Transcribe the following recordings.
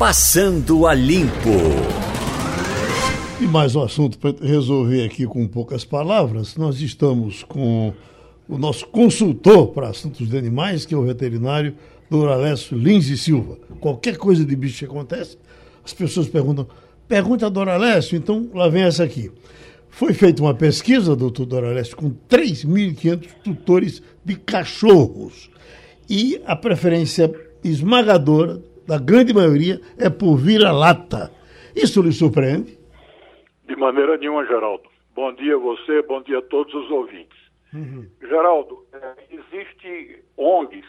Passando a Limpo. E mais um assunto para resolver aqui com poucas palavras. Nós estamos com o nosso consultor para assuntos de animais, que é o veterinário Doralécio Lins e Silva. Qualquer coisa de bicho que acontece, as pessoas perguntam, pergunta a Doralécio, então lá vem essa aqui. Foi feita uma pesquisa, doutor Doralécio, com 3.500 tutores de cachorros. E a preferência esmagadora, da grande maioria, é por vira-lata. Isso lhe surpreende? De maneira nenhuma, Geraldo. Bom dia a você, bom dia a todos os ouvintes. Uhum. Geraldo, é, existe ONGs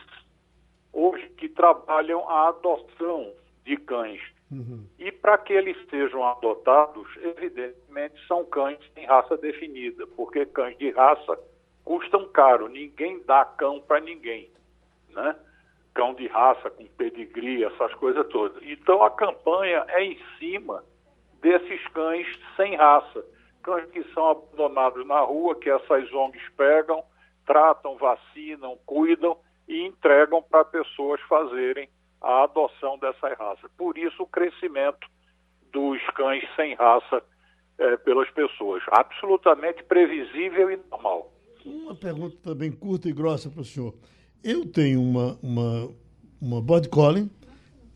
hoje que trabalham a adoção de cães. Uhum. E para que eles sejam adotados, evidentemente são cães em raça definida, porque cães de raça custam caro, ninguém dá cão para ninguém, né? Cão de raça com pedigree, essas coisas todas. Então a campanha é em cima desses cães sem raça, cães que são abandonados na rua, que essas ONGs pegam, tratam, vacinam, cuidam e entregam para pessoas fazerem a adoção dessas raças. Por isso o crescimento dos cães sem raça é, pelas pessoas. Absolutamente previsível e normal. Uma pergunta também curta e grossa para o senhor. Eu tenho uma, uma, uma Body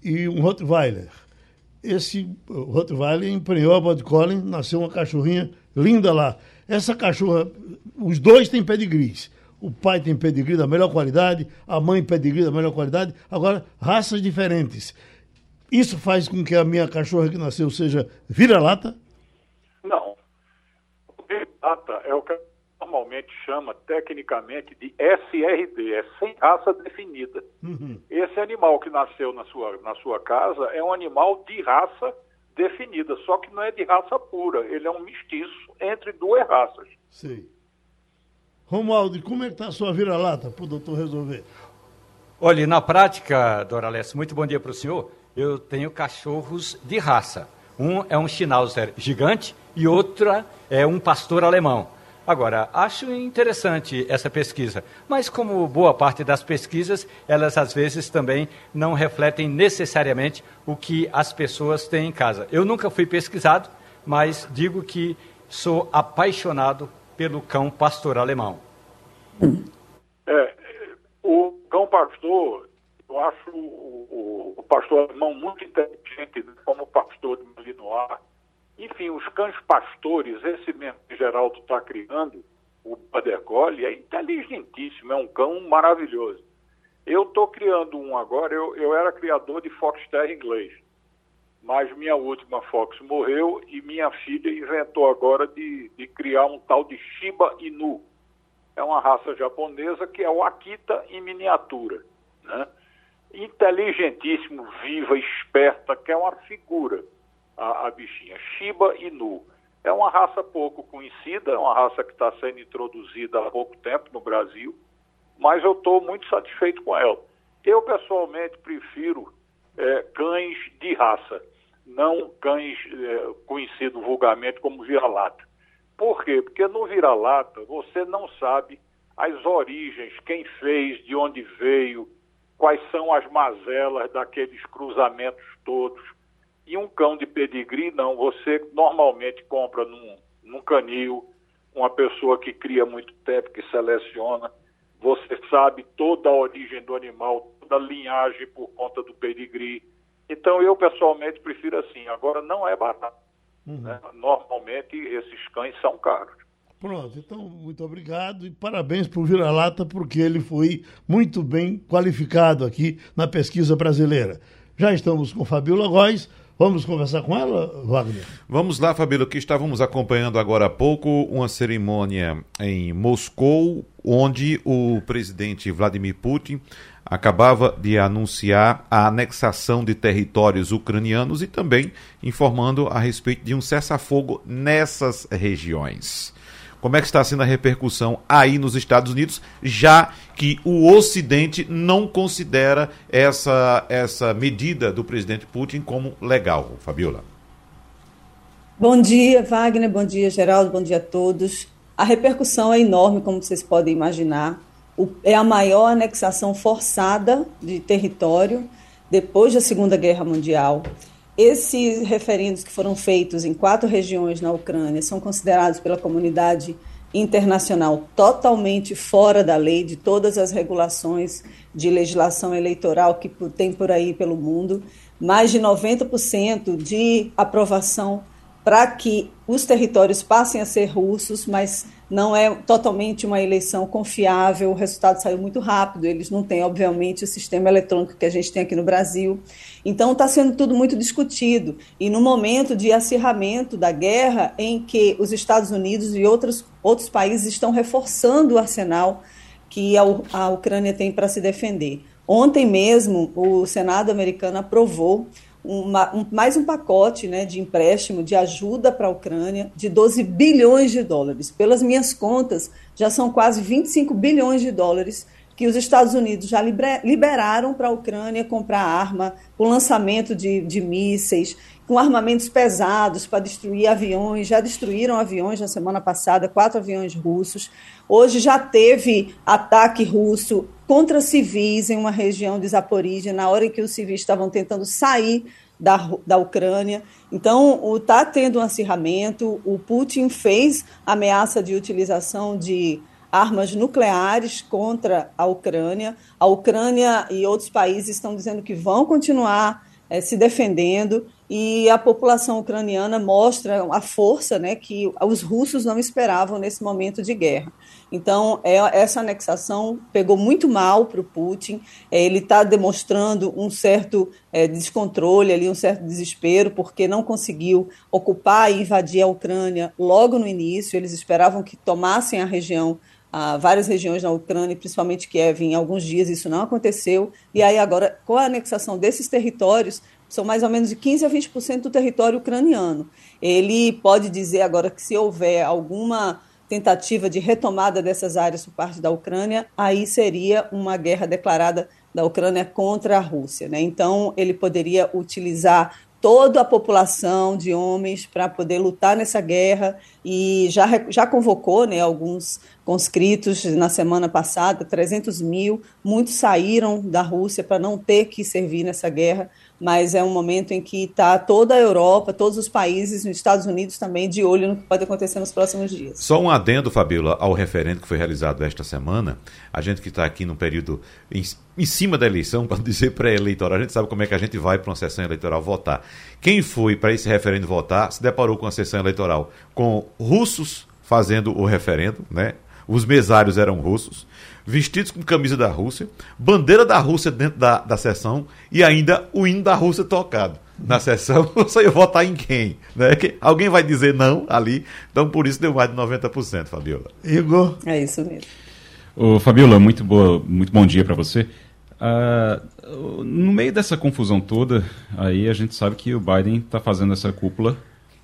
e um Rottweiler esse Rottweiler emprenhou a Body Collie, nasceu uma cachorrinha linda lá. Essa cachorra, os dois têm pedigrees. O pai tem pedigree da melhor qualidade, a mãe pedigree da melhor qualidade. Agora, raças diferentes. Isso faz com que a minha cachorra que nasceu seja vira-lata? Não. Vira-lata é o que normalmente chama tecnicamente de SRD, é sem raça definida. Uhum. Esse animal que nasceu na sua, na sua casa é um animal de raça definida, só que não é de raça pura, ele é um mestiço entre duas raças. Sim. Romualdo, como é que está a sua vira-lata para o doutor resolver? Olha, na prática, Doralessa, muito bom dia para o senhor. Eu tenho cachorros de raça. Um é um Schnauzer gigante e outra é um pastor alemão. Agora, acho interessante essa pesquisa, mas como boa parte das pesquisas, elas às vezes também não refletem necessariamente o que as pessoas têm em casa. Eu nunca fui pesquisado, mas digo que sou apaixonado pelo cão pastor alemão. É, o cão pastor, eu acho o, o, o pastor alemão muito inteligente como pastor de Malinois enfim, os cães pastores, esse mesmo que Geraldo está criando, o Border Collie, é inteligentíssimo, é um cão maravilhoso. Eu estou criando um agora, eu, eu era criador de Fox Terra inglês, mas minha última Fox morreu e minha filha inventou agora de, de criar um tal de Shiba Inu. É uma raça japonesa que é o Akita em miniatura, né? Inteligentíssimo, viva, esperta, que é uma figura a, a bichinha. Shiba Inu. É uma raça pouco conhecida, é uma raça que está sendo introduzida há pouco tempo no Brasil, mas eu estou muito satisfeito com ela. Eu, pessoalmente, prefiro é, cães de raça, não cães é, conhecidos vulgarmente como vira-lata. Por quê? Porque no vira-lata você não sabe as origens, quem fez, de onde veio, quais são as mazelas daqueles cruzamentos todos. E um cão de pedigree, não. Você normalmente compra num, num canil, uma pessoa que cria muito tempo, que seleciona. Você sabe toda a origem do animal, toda a linhagem por conta do pedigree. Então, eu pessoalmente prefiro assim. Agora, não é barato. Uhum. Né? Normalmente, esses cães são caros. Pronto, então, muito obrigado e parabéns por vira-lata, porque ele foi muito bem qualificado aqui na pesquisa brasileira. Já estamos com Fabiola Góes Vamos conversar com ela, Wagner? Vamos lá, Fabíola, que estávamos acompanhando agora há pouco uma cerimônia em Moscou, onde o presidente Vladimir Putin acabava de anunciar a anexação de territórios ucranianos e também informando a respeito de um cessar-fogo nessas regiões. Como é que está sendo a repercussão aí nos Estados Unidos, já que o Ocidente não considera essa, essa medida do presidente Putin como legal, Fabiola? Bom dia, Wagner, bom dia, Geraldo, bom dia a todos. A repercussão é enorme, como vocês podem imaginar. O, é a maior anexação forçada de território depois da Segunda Guerra Mundial. Esses referendos que foram feitos em quatro regiões na Ucrânia são considerados pela comunidade internacional totalmente fora da lei, de todas as regulações de legislação eleitoral que tem por aí pelo mundo. Mais de 90% de aprovação para que os territórios passem a ser russos, mas não é totalmente uma eleição confiável. O resultado saiu muito rápido. Eles não têm, obviamente, o sistema eletrônico que a gente tem aqui no Brasil. Então, está sendo tudo muito discutido. E no momento de acirramento da guerra, em que os Estados Unidos e outros, outros países estão reforçando o arsenal que a, a Ucrânia tem para se defender. Ontem mesmo, o Senado americano aprovou uma, um, mais um pacote né, de empréstimo, de ajuda para a Ucrânia, de 12 bilhões de dólares. Pelas minhas contas, já são quase 25 bilhões de dólares que os Estados Unidos já liberaram para a Ucrânia comprar arma, com lançamento de, de mísseis, com armamentos pesados para destruir aviões. Já destruíram aviões na semana passada, quatro aviões russos. Hoje já teve ataque russo contra civis em uma região de Zaporizhia, na hora em que os civis estavam tentando sair da, da Ucrânia. Então, está tendo um acirramento. O Putin fez ameaça de utilização de armas nucleares contra a Ucrânia. A Ucrânia e outros países estão dizendo que vão continuar é, se defendendo e a população ucraniana mostra a força né, que os russos não esperavam nesse momento de guerra. Então, é, essa anexação pegou muito mal para o Putin, é, ele está demonstrando um certo é, descontrole, ali, um certo desespero, porque não conseguiu ocupar e invadir a Ucrânia logo no início, eles esperavam que tomassem a região várias regiões na Ucrânia, principalmente Kiev, em alguns dias isso não aconteceu. E aí agora, com a anexação desses territórios, são mais ou menos de 15 a 20% do território ucraniano. Ele pode dizer agora que se houver alguma tentativa de retomada dessas áreas por parte da Ucrânia, aí seria uma guerra declarada da Ucrânia contra a Rússia. Né? Então, ele poderia utilizar toda a população de homens para poder lutar nessa guerra e já, já convocou né, alguns conscritos na semana passada, 300 mil, muitos saíram da Rússia para não ter que servir nessa guerra, mas é um momento em que está toda a Europa, todos os países, nos Estados Unidos também, de olho no que pode acontecer nos próximos dias. Só um adendo, Fabíola, ao referendo que foi realizado esta semana. A gente que está aqui no período em, em cima da eleição, para dizer pré-eleitoral, a gente sabe como é que a gente vai para uma sessão eleitoral votar. Quem foi para esse referendo votar se deparou com a sessão eleitoral com russos fazendo o referendo, né? Os mesários eram russos vestidos com camisa da Rússia, bandeira da Rússia dentro da, da sessão e ainda o hino da Rússia tocado. Na sessão, você ia votar em quem? Né? Que alguém vai dizer não ali, então por isso deu mais de 90%, Fabiola. Igor? É isso mesmo. Ô, Fabiola, muito, boa, muito bom dia para você. Uh, no meio dessa confusão toda, aí a gente sabe que o Biden está fazendo essa cúpula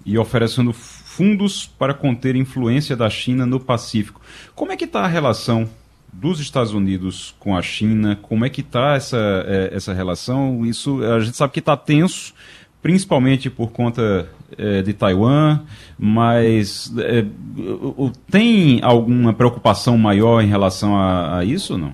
e oferecendo fundos para conter influência da China no Pacífico. Como é que está a relação dos Estados Unidos com a China, como é que está essa, é, essa relação? Isso a gente sabe que está tenso, principalmente por conta é, de Taiwan, mas é, tem alguma preocupação maior em relação a, a isso, não?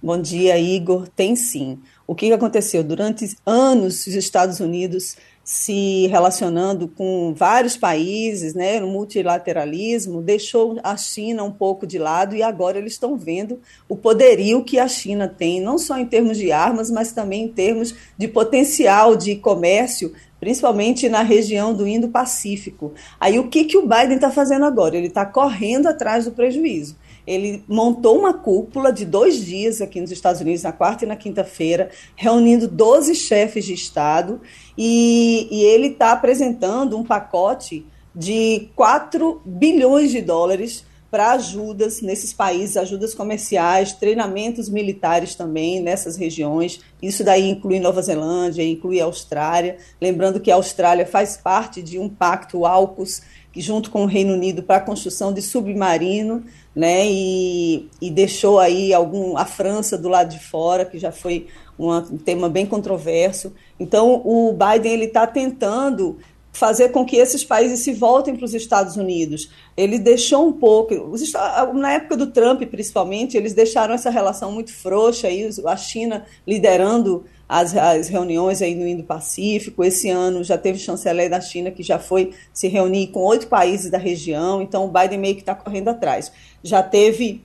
Bom dia, Igor. Tem sim. O que aconteceu? Durante anos, os Estados Unidos se relacionando com vários países, né, no multilateralismo, deixou a China um pouco de lado e agora eles estão vendo o poderio que a China tem, não só em termos de armas, mas também em termos de potencial de comércio, principalmente na região do Indo-Pacífico. Aí o que, que o Biden está fazendo agora? Ele está correndo atrás do prejuízo ele montou uma cúpula de dois dias aqui nos Estados Unidos, na quarta e na quinta-feira, reunindo 12 chefes de Estado, e, e ele está apresentando um pacote de 4 bilhões de dólares para ajudas nesses países, ajudas comerciais, treinamentos militares também nessas regiões. Isso daí inclui Nova Zelândia, inclui Austrália. Lembrando que a Austrália faz parte de um pacto AUKUS, que junto com o Reino Unido para a construção de submarino né? E, e deixou aí algum a França do lado de fora, que já foi um tema bem controverso. Então, o Biden ele está tentando fazer com que esses países se voltem para os Estados Unidos. Ele deixou um pouco, os, na época do Trump, principalmente, eles deixaram essa relação muito frouxa, aí, a China liderando as, as reuniões aí no Indo-Pacífico. Esse ano já teve chanceler da China que já foi se reunir com oito países da região, então o Biden meio que está correndo atrás. Já teve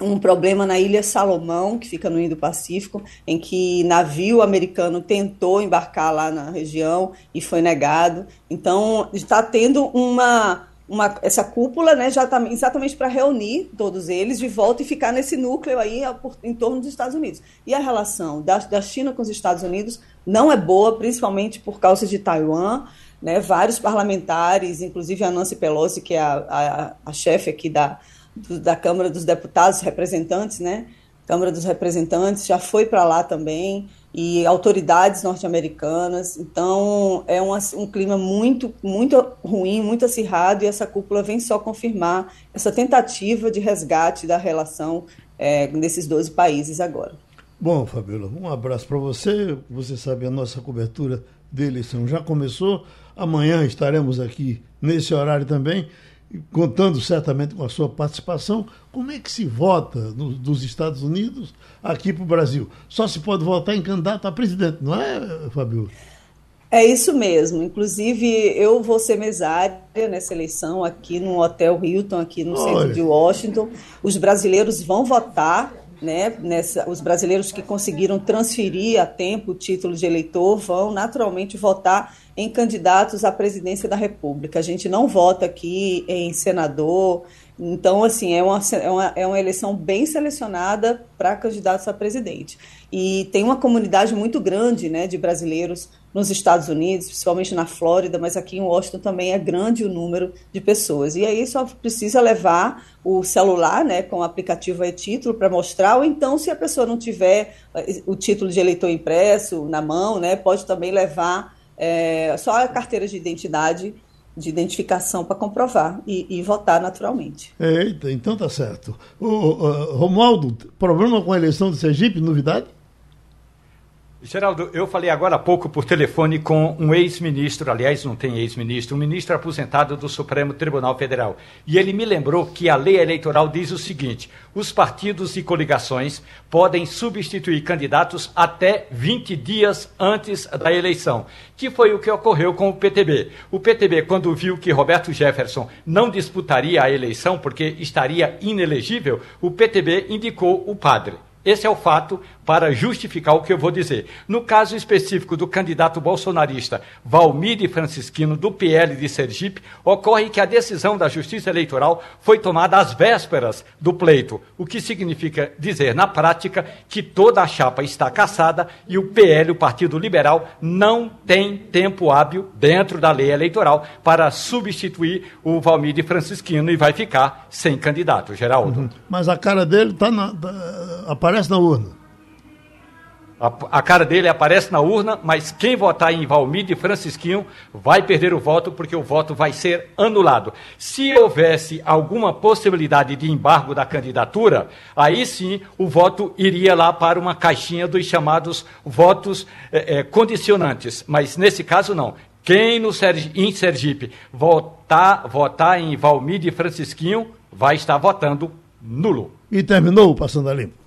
um problema na Ilha Salomão, que fica no Indo-Pacífico, em que navio americano tentou embarcar lá na região e foi negado. Então, está tendo uma, uma essa cúpula, né, já tá, exatamente para reunir todos eles de volta e ficar nesse núcleo aí em torno dos Estados Unidos. E a relação da, da China com os Estados Unidos não é boa, principalmente por causa de Taiwan. Né, vários parlamentares, inclusive a Nancy Pelosi, que é a, a, a chefe aqui da, do, da Câmara dos Deputados, representantes, né? Câmara dos Representantes já foi para lá também e autoridades norte-americanas. Então é um, um clima muito muito ruim, muito acirrado e essa cúpula vem só confirmar essa tentativa de resgate da relação é, desses 12 países agora. Bom, Fabiola, um abraço para você. Você sabe, a nossa cobertura de eleição já começou. Amanhã estaremos aqui nesse horário também contando certamente com a sua participação, como é que se vota no, dos Estados Unidos aqui para o Brasil? Só se pode votar em candidato a presidente, não é, Fabio? É isso mesmo. Inclusive, eu vou ser mesária nessa eleição aqui no Hotel Hilton, aqui no Olha. centro de Washington. Os brasileiros vão votar né, nessa, os brasileiros que conseguiram transferir a tempo o título de eleitor vão naturalmente votar em candidatos à presidência da República. A gente não vota aqui em senador, então, assim, é uma, é uma, é uma eleição bem selecionada para candidatos a presidente. E tem uma comunidade muito grande né, de brasileiros nos Estados Unidos, principalmente na Flórida, mas aqui em Washington também é grande o número de pessoas. E aí só precisa levar o celular né, com o aplicativo e-título para mostrar, ou então, se a pessoa não tiver eh, o título de eleitor impresso na mão, né, pode também levar é, só a carteira de identidade de identificação para comprovar e, e, votar naturalmente. Eita, então tá certo. O, uh, Romualdo, problema com a eleição de Sergipe, novidade? Geraldo, eu falei agora há pouco por telefone com um ex-ministro, aliás, não tem ex-ministro, um ministro aposentado do Supremo Tribunal Federal. E ele me lembrou que a lei eleitoral diz o seguinte: os partidos e coligações podem substituir candidatos até 20 dias antes da eleição, que foi o que ocorreu com o PTB. O PTB, quando viu que Roberto Jefferson não disputaria a eleição porque estaria inelegível, o PTB indicou o padre. Esse é o fato para justificar o que eu vou dizer. No caso específico do candidato bolsonarista Valmir Francisquino, do PL de Sergipe, ocorre que a decisão da Justiça Eleitoral foi tomada às vésperas do pleito, o que significa dizer, na prática, que toda a chapa está caçada e o PL, o Partido Liberal, não tem tempo hábil dentro da lei eleitoral para substituir o Valmir Francisquino e vai ficar sem candidato, Geraldo. Uhum. Mas a cara dele tá na, tá, aparece na urna. A, a, cara dele aparece na urna, mas quem votar em Valmir e Francisquinho vai perder o voto, porque o voto vai ser anulado. Se houvesse alguma possibilidade de embargo da candidatura, aí sim o voto iria lá para uma caixinha dos chamados votos é, é, condicionantes. Mas nesse caso, não. Quem no em Sergipe votar, votar em Valmir e Francisquinho vai estar votando nulo. E terminou o Passando a Limpo.